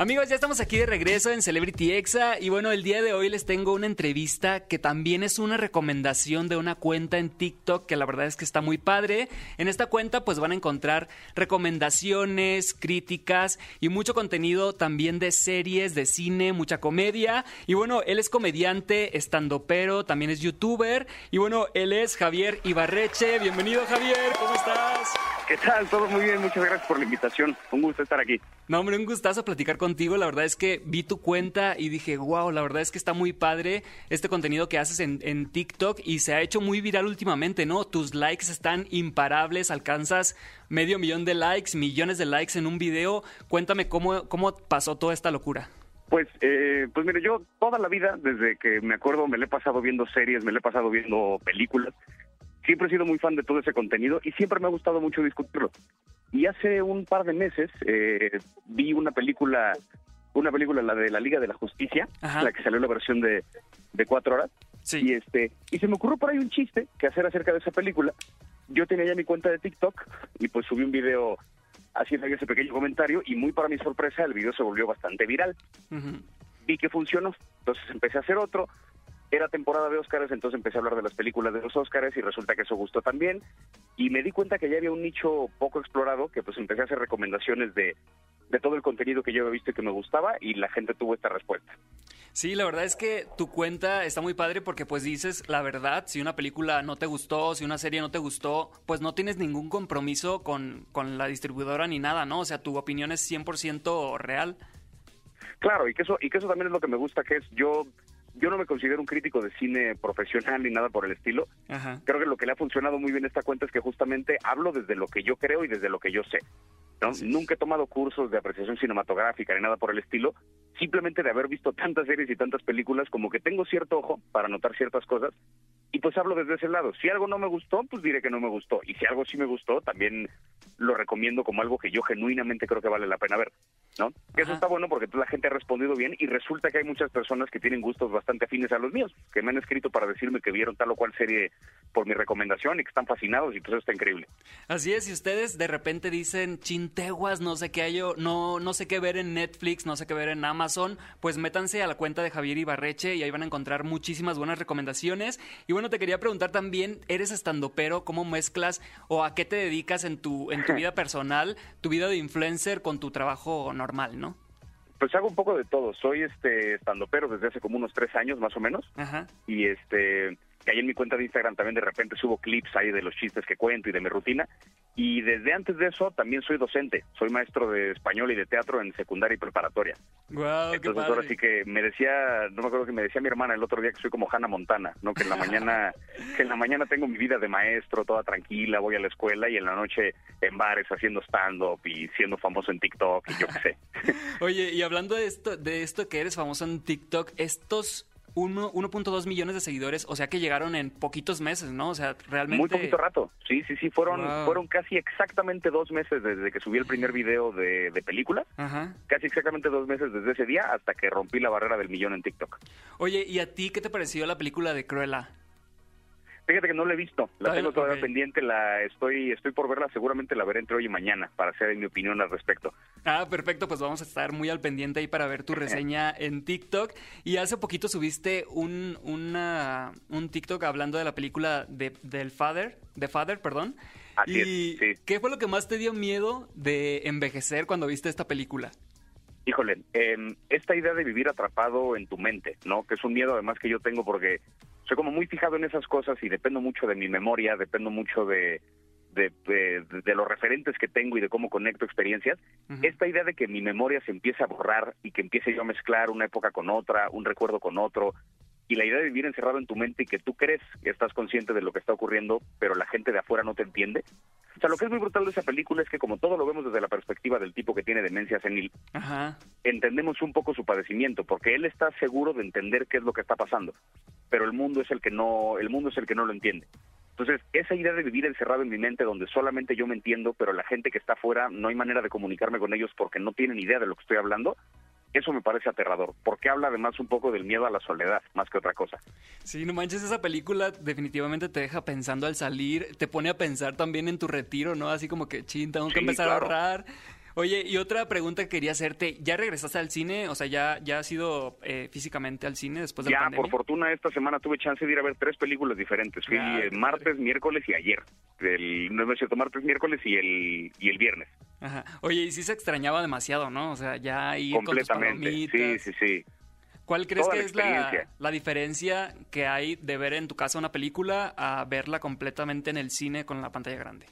Amigos, ya estamos aquí de regreso en Celebrity Exa y bueno, el día de hoy les tengo una entrevista que también es una recomendación de una cuenta en TikTok que la verdad es que está muy padre. En esta cuenta pues van a encontrar recomendaciones, críticas y mucho contenido también de series, de cine, mucha comedia. Y bueno, él es comediante, estandopero, también es youtuber y bueno, él es Javier Ibarreche. Bienvenido Javier, ¿cómo estás? ¿Qué tal? Todo muy bien, muchas gracias por la invitación. Un gusto estar aquí. No, hombre, un gustazo platicar contigo. La verdad es que vi tu cuenta y dije, wow, la verdad es que está muy padre este contenido que haces en, en TikTok y se ha hecho muy viral últimamente, ¿no? Tus likes están imparables, alcanzas medio millón de likes, millones de likes en un video. Cuéntame cómo, cómo pasó toda esta locura. Pues, eh, pues mire, yo toda la vida, desde que me acuerdo, me le he pasado viendo series, me le he pasado viendo películas siempre he sido muy fan de todo ese contenido y siempre me ha gustado mucho discutirlo. Y hace un par de meses eh, vi una película, una película, la de la Liga de la Justicia, la que salió la versión de, de cuatro horas. Y este, y se me ocurrió por ahí un chiste que hacer acerca de esa película. Yo tenía ya mi cuenta de TikTok y pues subí un video haciendo ese pequeño comentario y muy para mi sorpresa el video se volvió bastante viral. Vi que funcionó, entonces empecé a hacer otro, era temporada de Óscares, entonces empecé a hablar de las películas de los Óscares y resulta que eso gustó también. Y me di cuenta que ya había un nicho poco explorado, que pues empecé a hacer recomendaciones de, de todo el contenido que yo había visto y que me gustaba y la gente tuvo esta respuesta. Sí, la verdad es que tu cuenta está muy padre porque pues dices la verdad, si una película no te gustó, si una serie no te gustó, pues no tienes ningún compromiso con, con la distribuidora ni nada, ¿no? O sea, tu opinión es 100% real. Claro, y que eso y que eso también es lo que me gusta, que es yo yo no me considero un crítico de cine profesional ni nada por el estilo. Creo que lo que le ha funcionado muy bien a esta cuenta es que justamente hablo desde lo que yo creo y desde lo que yo sé. ¿no? Nunca he tomado cursos de apreciación cinematográfica ni nada por el estilo. Simplemente de haber visto tantas series y tantas películas, como que tengo cierto ojo para notar ciertas cosas. Y pues hablo desde ese lado. Si algo no me gustó, pues diré que no me gustó. Y si algo sí me gustó, también lo recomiendo como algo que yo genuinamente creo que vale la pena ver. ¿No? eso está bueno porque la gente ha respondido bien y resulta que hay muchas personas que tienen gustos bastante afines a los míos, que me han escrito para decirme que vieron tal o cual serie por mi recomendación y que están fascinados y pues eso está increíble. Así es, si ustedes de repente dicen chinteguas, no sé qué hay, no, no sé qué ver en Netflix, no sé qué ver en Amazon, pues métanse a la cuenta de Javier Ibarreche y ahí van a encontrar muchísimas buenas recomendaciones. Y bueno, te quería preguntar también, ¿eres estando pero ¿Cómo mezclas o a qué te dedicas en tu, en tu vida personal, tu vida de influencer con tu trabajo normal, ¿no? Pues hago un poco de todo. Soy este estando pero desde hace como unos tres años más o menos. Y este que ahí en mi cuenta de Instagram también de repente subo clips ahí de los chistes que cuento y de mi rutina. Y desde antes de eso también soy docente, soy maestro de español y de teatro en secundaria y preparatoria. Wow, Entonces ahora sí que me decía, no me acuerdo que me decía mi hermana el otro día que soy como Hannah Montana, ¿no? Que en la mañana, que en la mañana tengo mi vida de maestro, toda tranquila, voy a la escuela y en la noche en bares haciendo stand-up y siendo famoso en TikTok y yo qué sé. Oye, y hablando de esto, de esto que eres famoso en TikTok, estos 1.2 millones de seguidores, o sea que llegaron en poquitos meses, ¿no? O sea, realmente... Muy poquito rato, sí, sí, sí, fueron, fueron casi exactamente dos meses desde que subí el primer video de, de película, casi exactamente dos meses desde ese día hasta que rompí la barrera del millón en TikTok. Oye, ¿y a ti qué te pareció la película de Cruella? Fíjate que no la he visto, la tengo todavía pendiente, la estoy estoy por verla, seguramente la veré entre hoy y mañana para hacer mi opinión al respecto. Ah, perfecto, pues vamos a estar muy al pendiente ahí para ver tu reseña en TikTok. Y hace poquito subiste un, una, un TikTok hablando de la película de, del Father, de Father, perdón. Así y es, sí. ¿qué fue lo que más te dio miedo de envejecer cuando viste esta película? Híjole, eh, esta idea de vivir atrapado en tu mente, ¿no? Que es un miedo además que yo tengo porque soy como muy fijado en esas cosas y dependo mucho de mi memoria, dependo mucho de, de, de, los referentes que tengo y de cómo conecto experiencias. Esta idea de que mi memoria se empiece a borrar y que empiece yo a mezclar una época con otra, un recuerdo con otro, y la idea de vivir encerrado en tu mente y que tú crees que estás consciente de lo que está ocurriendo, pero la gente de afuera no te entiende. O sea, lo que es muy brutal de esa película es que como todo lo vemos desde la perspectiva del tipo que tiene demencia senil, entendemos un poco su padecimiento, porque él está seguro de entender qué es lo que está pasando, pero el mundo es el que no, el mundo es el que no lo entiende. Entonces, esa idea de vivir encerrado en mi mente donde solamente yo me entiendo, pero la gente que está afuera no hay manera de comunicarme con ellos porque no tienen idea de lo que estoy hablando, eso me parece aterrador, porque habla además un poco del miedo a la soledad, más que otra cosa. Sí, no manches, esa película definitivamente te deja pensando al salir, te pone a pensar también en tu retiro, ¿no? Así como que, chin, tengo que empezar a ahorrar. Oye, y otra pregunta que quería hacerte, ¿ya regresaste al cine? O sea, ¿ya, ya has ido eh, físicamente al cine después de ya, la pandemia? por fortuna esta semana tuve chance de ir a ver tres películas diferentes. Fui Ah, eh, martes, miércoles y ayer. El, no es cierto, martes, miércoles y el, y el viernes. Ajá. Oye, y sí se extrañaba demasiado, ¿no? O sea, ya ir con tus Completamente. Sí, sí, sí. ¿Cuál crees Toda que la es la, la diferencia que hay de ver en tu casa una película a verla completamente en el cine con la pantalla grande?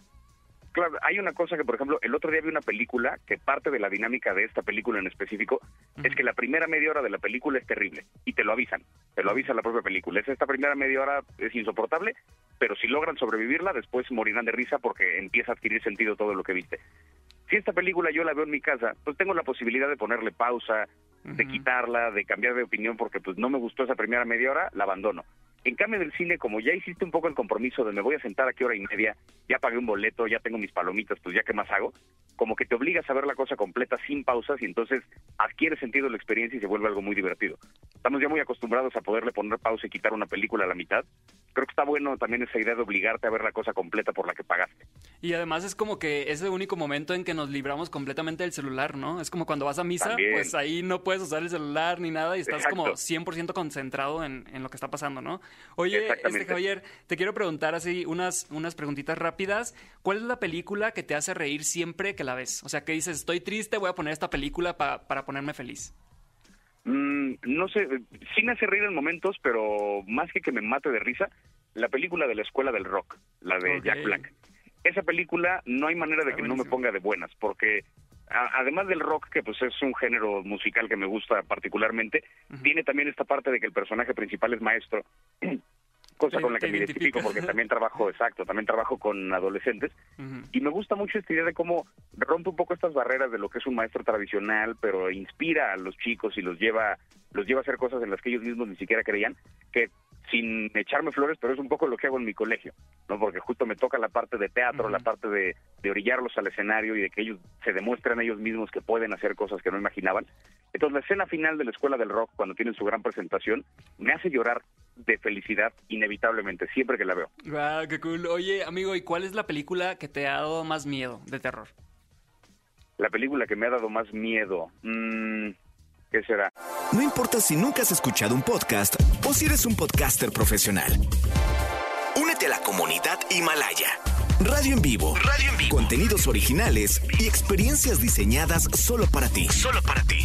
Claro, hay una cosa que, por ejemplo, el otro día vi una película que parte de la dinámica de esta película en específico es que la primera media hora de la película es terrible y te lo avisan, te lo avisa la propia película. Es esta primera media hora es insoportable, pero si logran sobrevivirla, después morirán de risa porque empieza a adquirir sentido todo lo que viste. Si esta película yo la veo en mi casa, pues tengo la posibilidad de ponerle pausa, de quitarla, de cambiar de opinión porque pues no me gustó esa primera media hora, la abandono. En cambio del cine, como ya hiciste un poco el compromiso de me voy a sentar aquí hora y media, ya pagué un boleto, ya tengo mis palomitas, pues ya qué más hago, como que te obligas a ver la cosa completa sin pausas y entonces adquiere sentido la experiencia y se vuelve algo muy divertido. Estamos ya muy acostumbrados a poderle poner pausa y quitar una película a la mitad. Creo que está bueno también esa idea de obligarte a ver la cosa completa por la que pagaste. Y además es como que es el único momento en que nos libramos completamente del celular, ¿no? Es como cuando vas a misa, También. pues ahí no puedes usar el celular ni nada y estás Exacto. como 100% concentrado en, en lo que está pasando, ¿no? Oye, este. Javier, te quiero preguntar así unas, unas preguntitas rápidas. ¿Cuál es la película que te hace reír siempre que la ves? O sea, que dices, estoy triste, voy a poner esta película pa- para ponerme feliz. Mm, no sé, sí me hace reír en momentos, pero más que que me mate de risa, la película de la escuela del rock, la de. Jack Black. Esa película no hay manera de Está que no me ponga de buenas, porque además del rock, que pues es un género musical que me gusta particularmente, tiene también esta parte de que el personaje principal es maestro, cosa con la que me identifico porque también trabajo, exacto, también trabajo con adolescentes Ujú. y me gusta mucho esta idea de cómo rompe un poco estas barreras de lo que es un maestro tradicional, pero inspira a los chicos y los lleva, los lleva a hacer cosas en las que ellos mismos ni siquiera creían, que sin echarme flores, pero es un poco lo que hago en mi colegio, ¿no? Porque justo me toca la parte de teatro, Ujú. la parte de, de orillarlos al escenario y de que ellos se demuestren ellos mismos que pueden hacer cosas que no imaginaban. Entonces la escena final de la Escuela del Rock, cuando tienen su gran presentación, me hace llorar de felicidad inevitablemente, siempre que la veo. Guau, qué cool. Oye, amigo, ¿y cuál es la película que te ha dado más miedo de terror? La película que me ha dado más miedo, mm, ¿qué será? No importa si nunca has escuchado un podcast o si eres un podcaster profesional. Únete a la comunidad Himalaya. Radio en vivo. Radio en vivo. Contenidos originales y experiencias diseñadas solo para ti. Solo para ti.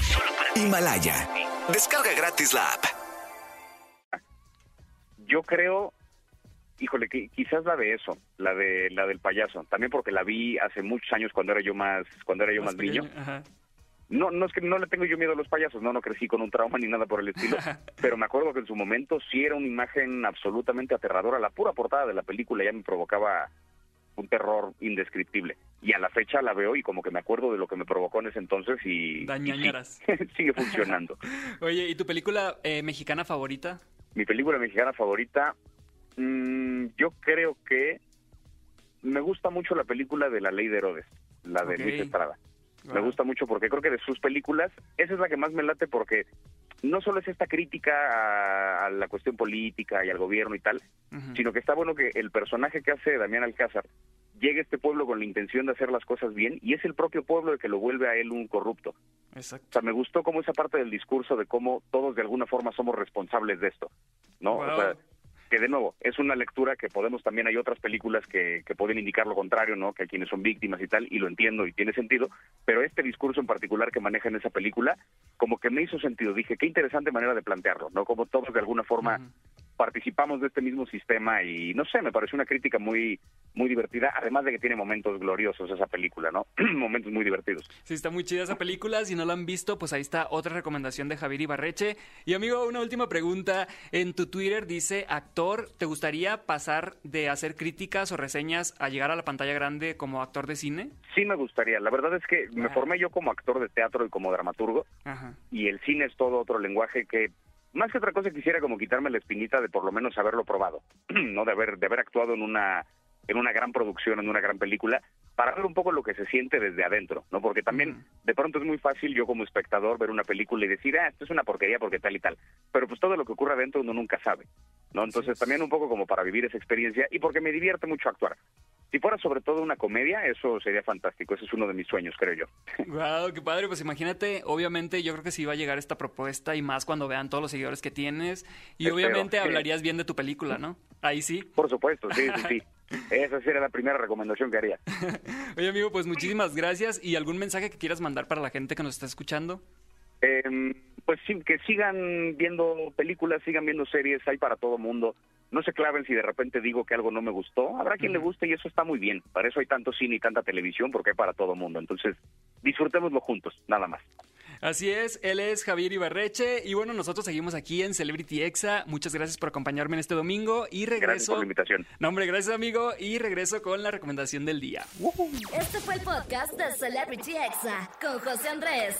Himalaya. Descarga gratis la app. Yo creo, híjole, que quizás la de eso, la de la del payaso, también porque la vi hace muchos años cuando era yo más cuando era yo más, niño. Ajá. No, no es que no le tengo yo miedo a los payasos, no, no crecí con un trauma ni nada por el estilo, pero me acuerdo que en su momento sí era una imagen absolutamente aterradora. La pura portada de la película ya me provocaba un terror indescriptible. Y a la fecha la veo y como que me acuerdo de lo que me provocó en ese entonces y, Da y sí, ñañaras. sigue funcionando. Oye, ¿y tu película eh, mexicana favorita? Mi película mexicana favorita, mm, yo creo que me gusta mucho la película de La Ley de Herodes, la de. Luis Estrada. Me Guau. gusta mucho porque creo que de sus películas, esa es la que más me late porque no solo es esta crítica a, a la cuestión política y al gobierno y tal, sino que está bueno que el personaje que hace Damián Alcázar llegue a este pueblo con la intención de hacer las cosas bien y es el propio pueblo el que lo vuelve a él un corrupto. O sea, me gustó como esa parte del discurso de cómo todos de alguna forma somos responsables de esto, ¿no? Wow. O sea, que de nuevo, es una lectura que podemos también, hay otras películas que, que pueden indicar lo contrario, ¿no? Que hay quienes son víctimas y tal, y lo entiendo y tiene sentido, pero este discurso en particular que maneja en esa película, como que me hizo sentido. Dije, qué interesante manera de plantearlo, ¿no? Como todos de alguna forma. Participamos de este mismo sistema y no sé, me pareció una crítica muy muy divertida, además de que tiene momentos gloriosos esa película, ¿no? momentos muy divertidos. Sí, está muy chida esa película. Si no la han visto, pues ahí está otra recomendación de Javier Ibarreche. Y amigo, una última pregunta. En tu Twitter dice, actor, ¿te gustaría pasar de hacer críticas o reseñas a llegar a la pantalla grande como actor de cine? Sí me gustaría, la verdad es que me formé yo como actor de teatro y como dramaturgo Ajá. y el cine es todo otro lenguaje que más que otra cosa quisiera como quitarme la espinita de por lo menos haberlo probado, no de haber de haber actuado en una en una gran producción, en una gran película, para ver un poco lo que se siente desde adentro, ¿no? Porque también de pronto es muy fácil yo como espectador ver una película y decir, ah, esto es una porquería porque tal y tal. Pero pues todo lo que ocurre adentro uno nunca sabe, ¿no? Entonces también un poco como para vivir esa experiencia y porque me divierte mucho actuar. Si fuera sobre todo una comedia, eso sería fantástico. Ese es uno de mis sueños, creo yo. Wow, qué padre. Pues imagínate, obviamente, yo creo que sí va a llegar esta propuesta y más cuando vean todos los seguidores que tienes. Y obviamente hablarías bien de tu película, ¿no? Ahí sí. Por supuesto, sí, sí, sí. Esa sería la primera recomendación que haría. Oye, amigo, pues muchísimas gracias. ¿Y algún mensaje que quieras mandar para la gente que nos está escuchando? Eh, pues sí, que sigan viendo películas, sigan viendo series, hay para todo mundo. No se claven si de repente digo que algo no me gustó. Habrá quien le guste y eso está muy bien. Para eso hay tanto cine y tanta televisión, porque hay para todo mundo. Entonces, disfrutémoslo juntos, nada más. Así es, él es Javier Ibarreche y bueno, nosotros seguimos aquí en Celebrity Exa. Muchas gracias por acompañarme en este domingo y regreso. Gracias por la invitación. No, hombre, gracias amigo y regreso con la recomendación del día. Este fue el podcast de Celebrity Exa con José Andrés.